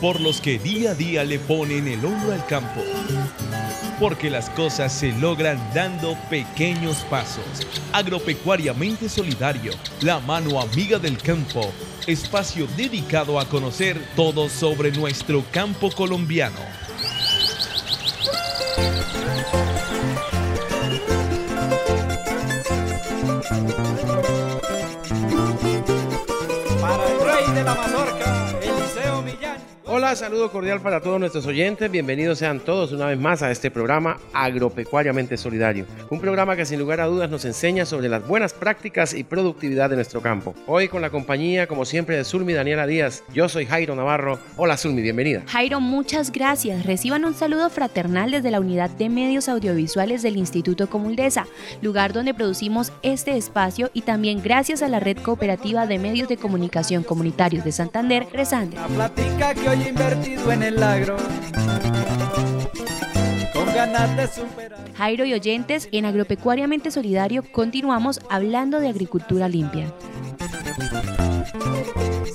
por los que día a día le ponen el hombro al campo. Porque las cosas se logran dando pequeños pasos. Agropecuariamente Solidario, la mano amiga del campo, espacio dedicado a conocer todo sobre nuestro campo colombiano. Para el rey de la mazorca, Eliseo Saludo cordial para todos nuestros oyentes. Bienvenidos sean todos una vez más a este programa Agropecuariamente Solidario. Un programa que sin lugar a dudas nos enseña sobre las buenas prácticas y productividad de nuestro campo. Hoy con la compañía, como siempre, de Zulmi Daniela Díaz. Yo soy Jairo Navarro. Hola Zulmi, bienvenida. Jairo, muchas gracias. Reciban un saludo fraternal desde la Unidad de Medios Audiovisuales del Instituto Comuldesa, lugar donde producimos este espacio y también gracias a la Red Cooperativa de Medios de Comunicación Comunitarios de Santander, Resander. La platica que hoy invertido en el agro. Con ganas de superar. Jairo y oyentes, en Agropecuariamente Solidario continuamos hablando de agricultura limpia.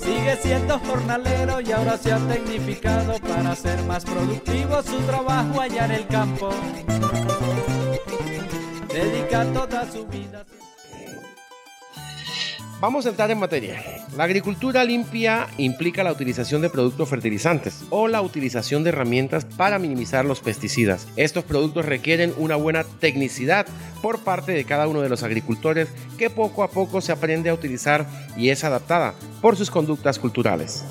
Sigue siendo jornalero y ahora se ha tecnificado para hacer más productivo su trabajo allá en el campo. Dedica toda su vida. Vamos a entrar en materia. La agricultura limpia implica la utilización de productos fertilizantes o la utilización de herramientas para minimizar los pesticidas. Estos productos requieren una buena tecnicidad por parte de cada uno de los agricultores que poco a poco se aprende a utilizar y es adaptada por sus conductas culturales.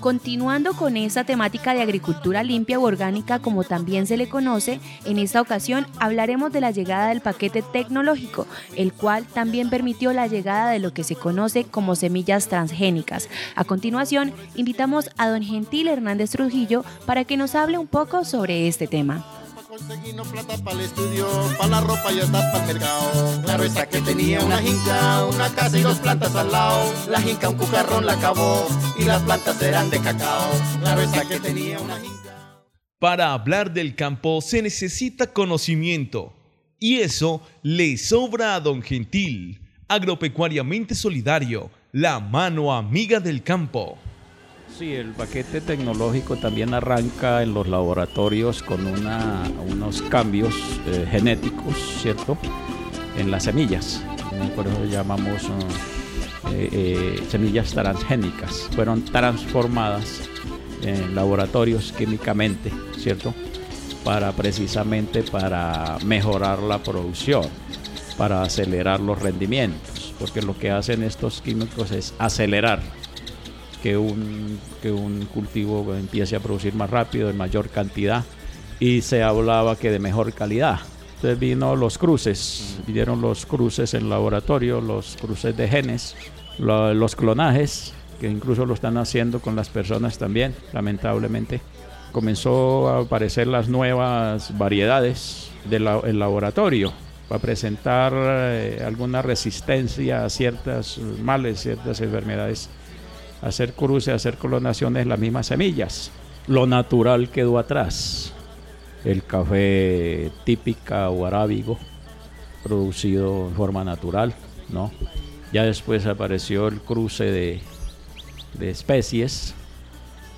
Continuando con esa temática de agricultura limpia u orgánica, como también se le conoce, en esta ocasión hablaremos de la llegada del paquete tecnológico, el cual también permitió la llegada de lo que se conoce como semillas transgénicas. A continuación, invitamos a don Gentil Hernández Trujillo para que nos hable un poco sobre este tema. Conseguimos plata para el estudio, para la ropa y hasta para el mercado. Claro está que tenía una jinca, una casa y dos plantas al lado. La jinca un cucarrón la acabó y las plantas eran de cacao. Claro está que tenía una jinca. Para hablar del campo se necesita conocimiento y eso le sobra a Don Gentil, agropecuariamente solidario, la mano amiga del campo. Sí, el paquete tecnológico también arranca en los laboratorios con unos cambios eh, genéticos, ¿cierto? En las semillas. Por eso llamamos eh, eh, semillas transgénicas. Fueron transformadas en laboratorios químicamente, ¿cierto? Para precisamente para mejorar la producción, para acelerar los rendimientos, porque lo que hacen estos químicos es acelerar que un, que un cultivo empiece a producir más rápido, en mayor cantidad, y se hablaba que de mejor calidad. Entonces vino los cruces, vinieron los cruces en laboratorio, los cruces de genes, lo- los clonajes, que incluso lo están haciendo con las personas también, lamentablemente. Comenzó a aparecer las nuevas variedades del la- el laboratorio para presentar eh, alguna resistencia a ciertos males, ciertas enfermedades hacer cruces, hacer clonaciones las mismas semillas. Lo natural quedó atrás. El café típica o arábigo, producido en forma natural, ¿no? Ya después apareció el cruce de, de especies,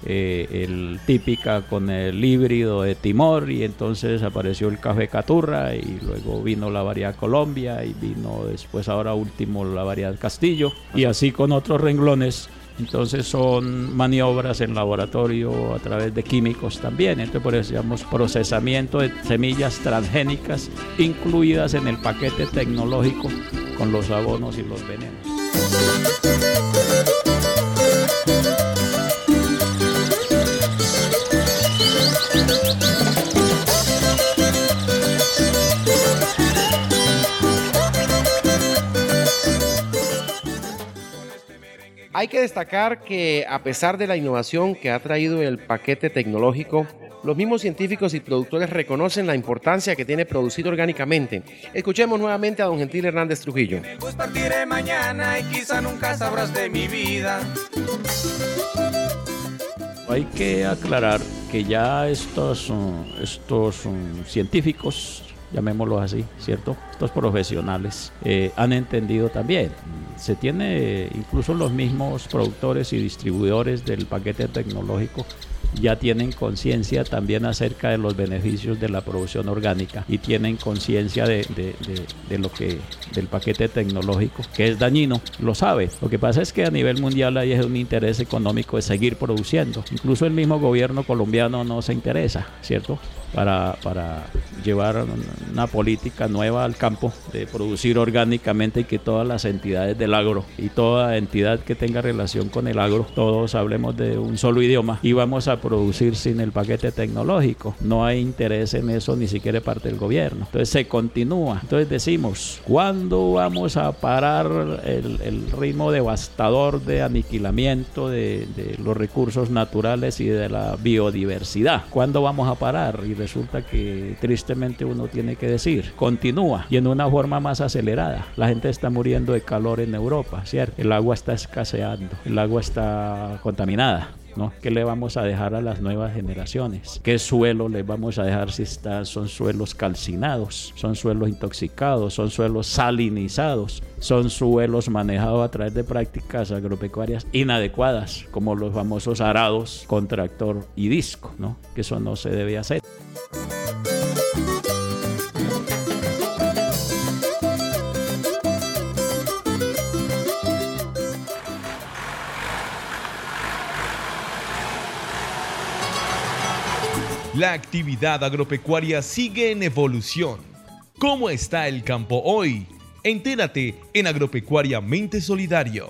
eh, el típica con el híbrido de Timor y entonces apareció el café Caturra y luego vino la variedad Colombia y vino después ahora último la variedad Castillo y así con otros renglones. Entonces son maniobras en laboratorio a través de químicos también. Entonces por eso llamamos procesamiento de semillas transgénicas incluidas en el paquete tecnológico con los abonos y los venenos. Hay que destacar que a pesar de la innovación que ha traído el paquete tecnológico, los mismos científicos y productores reconocen la importancia que tiene producir orgánicamente. Escuchemos nuevamente a don Gentil Hernández Trujillo. Bus partiré mañana y quizá nunca sabrás de mi vida. Hay que aclarar que ya estos, estos um, científicos, llamémoslo así, ¿cierto? Estos profesionales eh, han entendido también. Se tiene, incluso los mismos productores y distribuidores del paquete tecnológico ya tienen conciencia también acerca de los beneficios de la producción orgánica y tienen conciencia de, de, lo que del paquete tecnológico que es dañino, lo sabe. Lo que pasa es que a nivel mundial hay un interés económico de seguir produciendo. Incluso el mismo gobierno colombiano no se interesa, ¿cierto? Para, para llevar una política nueva al campo de producir orgánicamente y que todas las entidades del agro y toda entidad que tenga relación con el agro, todos hablemos de un solo idioma y vamos a producir sin el paquete tecnológico. No hay interés en eso ni siquiera parte del gobierno. Entonces se continúa. Entonces decimos, ¿cuándo vamos a parar el, el ritmo devastador de aniquilamiento de, de, los recursos naturales y de la biodiversidad? ¿Cuándo vamos a parar? Y resulta que tristemente uno tiene que decir, continúa y en una forma más acelerada. La gente está muriendo de calor en Europa, ¿cierto? El agua está escaseando, el agua está contaminada. ¿No? ¿Qué le vamos a dejar a las nuevas generaciones? ¿Qué suelo les vamos a dejar si está, son suelos calcinados, son suelos intoxicados, son suelos salinizados, son suelos manejados a través de prácticas agropecuarias inadecuadas, como los famosos arados con tractor y disco, ¿no? Que eso no se debe hacer. La actividad agropecuaria sigue en evolución. ¿Cómo está el campo hoy? Entérate en Agropecuariamente Solidario.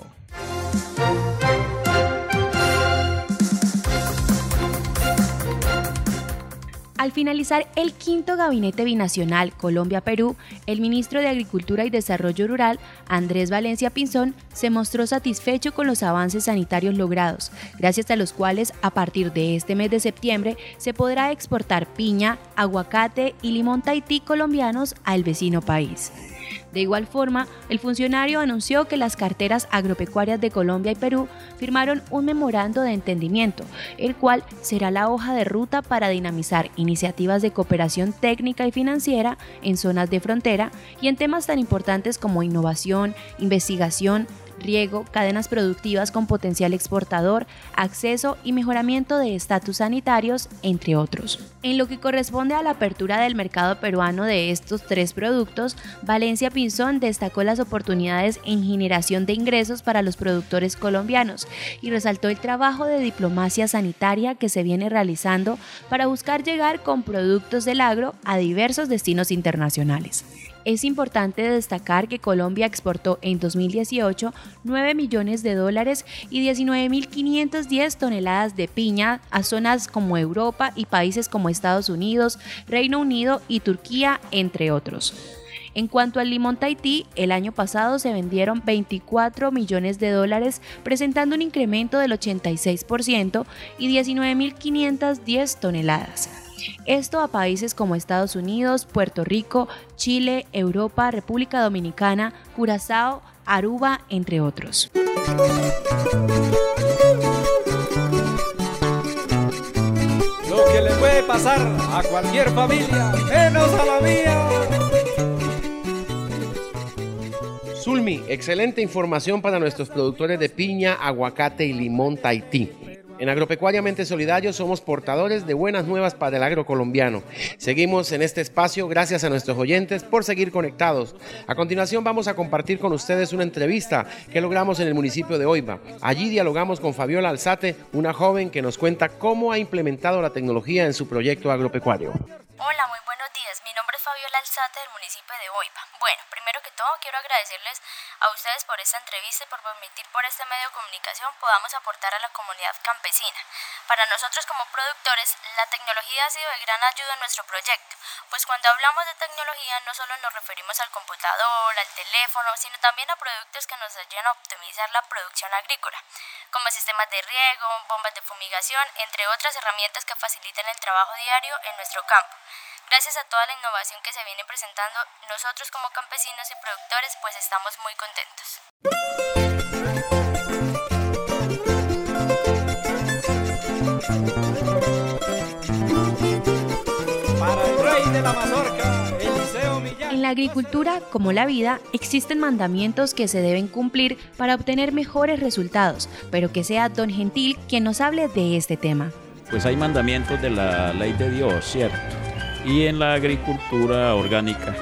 Al finalizar el quinto gabinete binacional Colombia-Perú, el ministro de Agricultura y Desarrollo Rural, Andrés Valencia Pinzón, se mostró satisfecho con los avances sanitarios logrados, gracias a los cuales a partir de este mes de septiembre se podrá exportar piña, aguacate y limón Tahití colombianos al vecino país. De igual forma, el funcionario anunció que las carteras agropecuarias de Colombia y Perú firmaron un memorando de entendimiento, el cual será la hoja de ruta para dinamizar iniciativas de cooperación técnica y financiera en zonas de frontera y en temas tan importantes como innovación, investigación, riego, cadenas productivas con potencial exportador, acceso y mejoramiento de estatus sanitarios, entre otros. En lo que corresponde a la apertura del mercado peruano de estos tres productos, Valencia Pinzón destacó las oportunidades en generación de ingresos para los productores colombianos y resaltó el trabajo de diplomacia sanitaria que se viene realizando para buscar llegar con productos del agro a diversos destinos internacionales. Es importante destacar que Colombia exportó en 2018 9 millones de dólares y 19.510 toneladas de piña a zonas como Europa y países como Estados Unidos, Reino Unido y Turquía, entre otros. En cuanto al limón Tahití, el año pasado se vendieron 24 millones de dólares, presentando un incremento del 86% y 19.510 toneladas. Esto a países como Estados Unidos, Puerto Rico, Chile, Europa, República Dominicana, Curazao, Aruba, entre otros. Lo que le puede pasar a cualquier familia, menos a la mía. Zulmi, excelente información para nuestros productores de piña, aguacate y limón Tahití. En Agropecuariamente Solidario somos portadores de buenas nuevas para el agro colombiano. Seguimos en este espacio gracias a nuestros oyentes por seguir conectados. A continuación vamos a compartir con ustedes una entrevista que logramos en el municipio de Oiva. Allí dialogamos con Fabiola Alzate, una joven que nos cuenta cómo ha implementado la tecnología en su proyecto agropecuario. Hola, muy buenos días. Mi nombre es Fabiola Alzate del municipio de Oiva. Bueno, primero que todo quiero agradecerles a ustedes por esta entrevista y por permitir por este medio de comunicación podamos aportar a la comunidad campesina. Para nosotros como productores, la tecnología ha sido de gran ayuda en nuestro proyecto, pues cuando hablamos de tecnología no solo nos referimos al computador, al teléfono, sino también a productos que nos ayudan a optimizar la producción agrícola, como sistemas de riego, bombas de fumigación, entre otras herramientas que facilitan el trabajo diario en nuestro campo. Gracias a toda la innovación que se viene presentando, nosotros como campesinos y productores pues estamos muy contentos. En la agricultura, como la vida, existen mandamientos que se deben cumplir para obtener mejores resultados, pero que sea Don Gentil quien nos hable de este tema. pues hay mandamientos de la ley de Dios, ¿cierto? Y en la agricultura orgánica,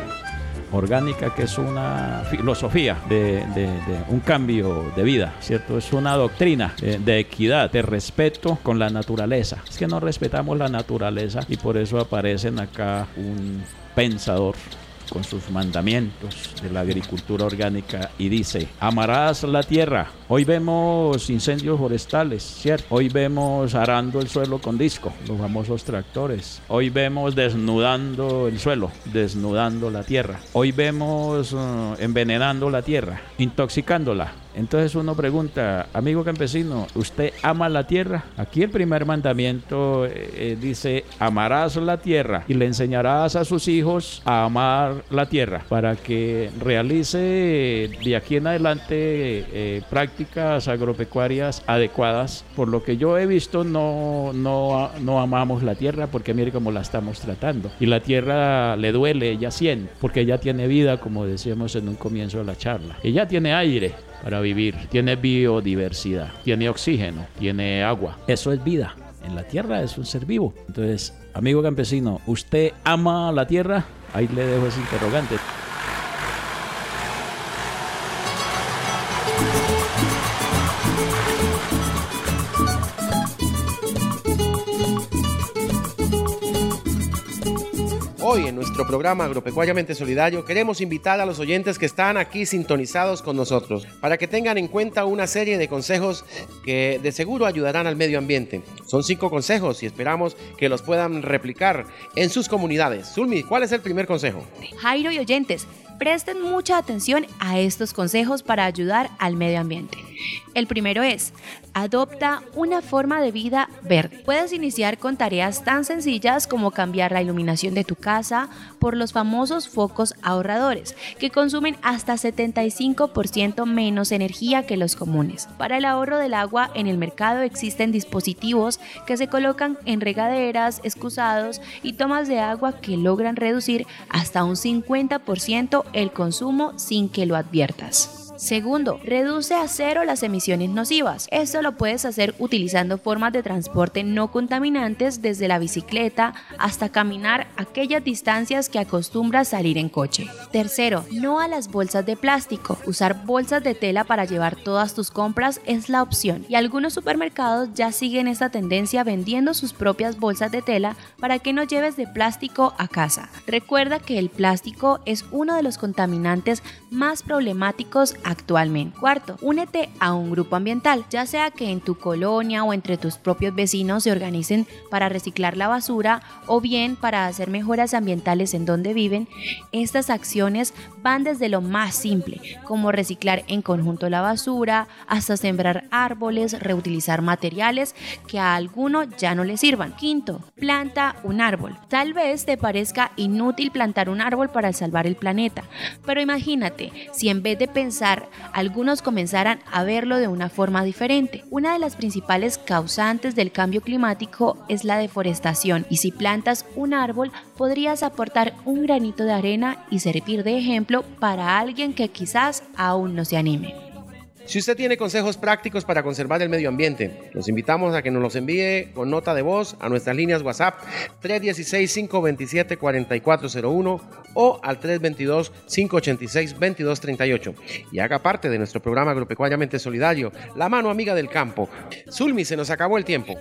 orgánica que es una filosofía de, un cambio de vida, ¿cierto? Es una doctrina de, de, equidad, de respeto con la naturaleza. Es que no respetamos la naturaleza y por eso aparecen acá un pensador con sus mandamientos de la agricultura orgánica y dice, amarás la tierra. Hoy vemos incendios forestales, ¿cierto? Hoy vemos arando el suelo con disco, los famosos tractores. Hoy vemos desnudando el suelo, desnudando la tierra. Hoy vemos uh, envenenando la tierra, intoxicándola entonces uno pregunta, amigo campesino, ¿usted ama la tierra? Aquí el primer mandamiento eh, eh, dice, amarás la tierra y le enseñarás a sus hijos a amar la tierra para que realice de aquí en adelante eh, prácticas agropecuarias adecuadas. Por lo que yo he visto, no, no, no amamos la tierra porque mire cómo la estamos tratando. Y la tierra le duele, ella siente, porque ella tiene vida, como decíamos en un comienzo de la charla. Ella tiene aire, para vivir, tiene biodiversidad, tiene oxígeno, tiene agua. Eso es vida. En la tierra es un ser vivo. Entonces, amigo campesino, ¿usted ama la tierra? Ahí le dejo ese interrogante. Hoy en nuestro programa Agropecuariamente Solidario queremos invitar a los oyentes que están aquí sintonizados con nosotros para que tengan en cuenta una serie de consejos que de seguro ayudarán al medio ambiente. Son cinco consejos y esperamos que los puedan replicar en sus comunidades. Zulmi, ¿cuál es el primer consejo? Jairo y oyentes, presten mucha atención a estos consejos para ayudar al medio ambiente. El primero es, adopta una forma de vida verde. Puedes iniciar con tareas tan sencillas como cambiar la iluminación de tu casa por los famosos focos ahorradores, que consumen hasta 75% menos energía que los comunes. Para el ahorro del agua en el mercado existen dispositivos que se colocan en regaderas, excusados y tomas de agua que logran reducir hasta un 50% el consumo sin que lo adviertas. Segundo, reduce a cero las emisiones nocivas. Esto lo puedes hacer utilizando formas de transporte no contaminantes desde la bicicleta hasta caminar aquellas distancias que acostumbras salir en coche. Tercero, no a las bolsas de plástico. Usar bolsas de tela para llevar todas tus compras es la opción y algunos supermercados ya siguen esta tendencia vendiendo sus propias bolsas de tela para que no lleves de plástico a casa. Recuerda que el plástico es uno de los contaminantes más problemáticos actualmente. Cuarto, únete a un grupo ambiental, ya sea que en tu colonia o entre tus propios vecinos se organicen para reciclar la basura o bien para hacer mejoras ambientales en donde viven. Estas acciones van desde lo más simple, como reciclar en conjunto la basura, hasta sembrar árboles, reutilizar materiales que a alguno ya no le sirvan. Quinto, planta un árbol. Tal vez te parezca inútil plantar un árbol para salvar el planeta, pero imagínate si en vez de pensar algunos comenzaran a verlo de una forma diferente. Una de las principales causantes del cambio climático es la deforestación y si plantas un árbol podrías aportar un granito de arena y servir de ejemplo para alguien que quizás aún no se anime. Si usted tiene consejos prácticos para conservar el medio ambiente, los invitamos a que nos los envíe con nota de voz a nuestras líneas WhatsApp 316-527-4401 o al 322-586-2238 y haga parte de nuestro programa agropecuariamente solidario, La Mano Amiga del Campo. Zulmi, se nos acabó el tiempo.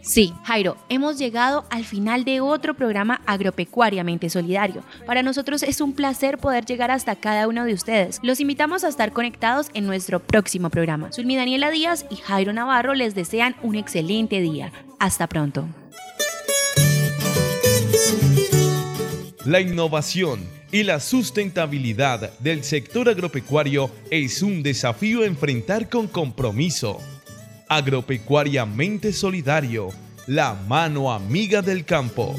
Sí, Jairo, hemos llegado al final de otro programa agropecuariamente solidario. Para nosotros es un placer poder llegar hasta cada uno de ustedes. Los invitamos a estar conectados en nuestro próximo próximo programa. Zulmi Daniela Díaz y Jairo Navarro les desean un excelente día. Hasta pronto. La innovación y la sustentabilidad del sector agropecuario es un desafío a enfrentar con compromiso. Agropecuariamente solidario, la mano amiga del campo.